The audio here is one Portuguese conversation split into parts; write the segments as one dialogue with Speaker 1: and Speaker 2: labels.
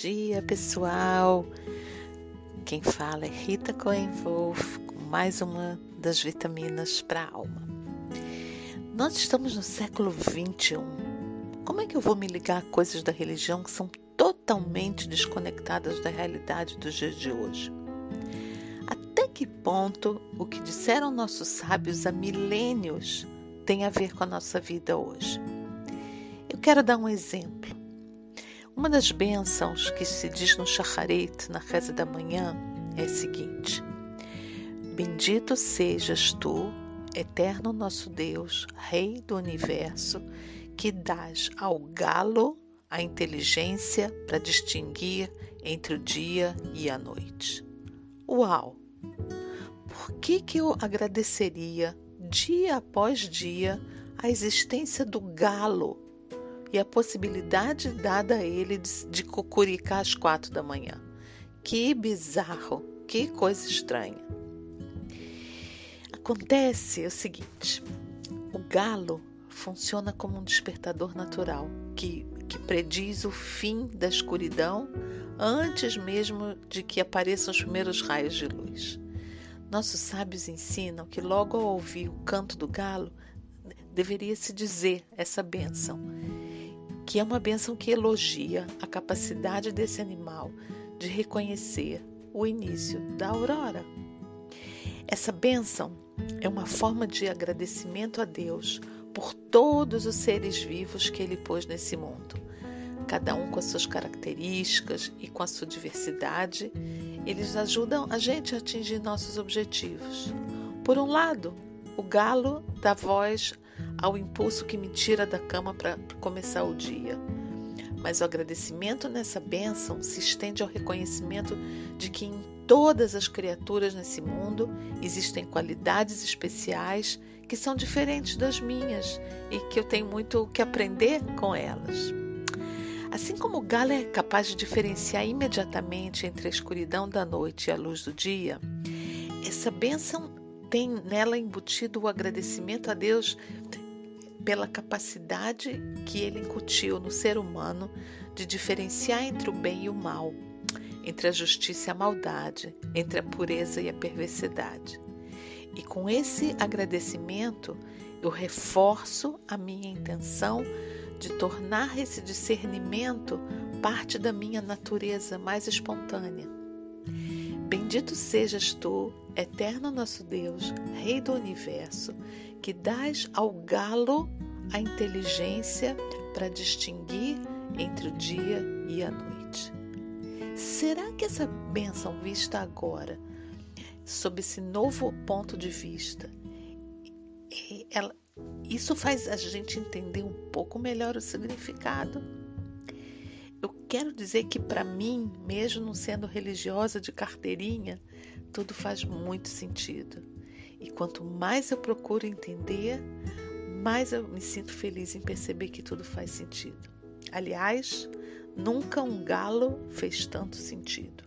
Speaker 1: dia, pessoal. Quem fala é Rita Cohen Wolf com mais uma das vitaminas para a alma. Nós estamos no século 21. Como é que eu vou me ligar a coisas da religião que são totalmente desconectadas da realidade dos dias de hoje? Até que ponto o que disseram nossos sábios há milênios tem a ver com a nossa vida hoje? Eu quero dar um exemplo. Uma das bênçãos que se diz no Shacharit, na reza da manhã, é a seguinte: Bendito sejas tu, eterno nosso Deus, Rei do universo, que dás ao galo a inteligência para distinguir entre o dia e a noite. Uau! Por que, que eu agradeceria dia após dia a existência do galo e a possibilidade dada a ele de, de às quatro da manhã. Que bizarro, que coisa estranha. Acontece o seguinte: o galo funciona como um despertador natural que, que prediz o fim da escuridão antes mesmo de que apareçam os primeiros raios de luz. Nossos sábios ensinam que logo ao ouvir o canto do galo, deveria se dizer essa bênção que é uma benção que elogia a capacidade desse animal de reconhecer o início da aurora. Essa bênção é uma forma de agradecimento a Deus por todos os seres vivos que Ele pôs nesse mundo. Cada um com as suas características e com a sua diversidade, eles ajudam a gente a atingir nossos objetivos. Por um lado, o galo dá voz ao impulso que me tira da cama para começar o dia. Mas o agradecimento nessa bênção se estende ao reconhecimento de que em todas as criaturas nesse mundo existem qualidades especiais que são diferentes das minhas e que eu tenho muito que aprender com elas. Assim como o galo é capaz de diferenciar imediatamente entre a escuridão da noite e a luz do dia, essa bênção tem nela embutido o agradecimento a Deus pela capacidade que ele incutiu no ser humano de diferenciar entre o bem e o mal, entre a justiça e a maldade, entre a pureza e a perversidade. E com esse agradecimento, eu reforço a minha intenção de tornar esse discernimento parte da minha natureza mais espontânea. Bendito sejas tu, eterno nosso Deus, Rei do universo, que dás ao galo a inteligência para distinguir entre o dia e a noite. Será que essa bênção vista agora, sob esse novo ponto de vista, ela, isso faz a gente entender um pouco melhor o significado? Eu quero dizer que para mim, mesmo não sendo religiosa de carteirinha, tudo faz muito sentido. E quanto mais eu procuro entender, mais eu me sinto feliz em perceber que tudo faz sentido. Aliás, nunca um galo fez tanto sentido.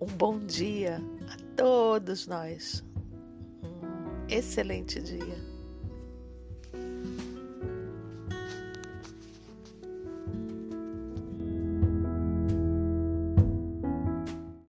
Speaker 1: Um bom dia a todos nós. Um excelente dia.